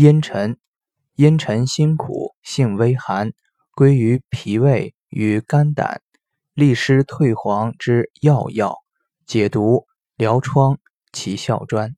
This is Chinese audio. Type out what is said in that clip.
阴沉阴沉辛苦性微寒，归于脾胃与肝胆，利湿退黄之要药，解毒疗疮，其效专。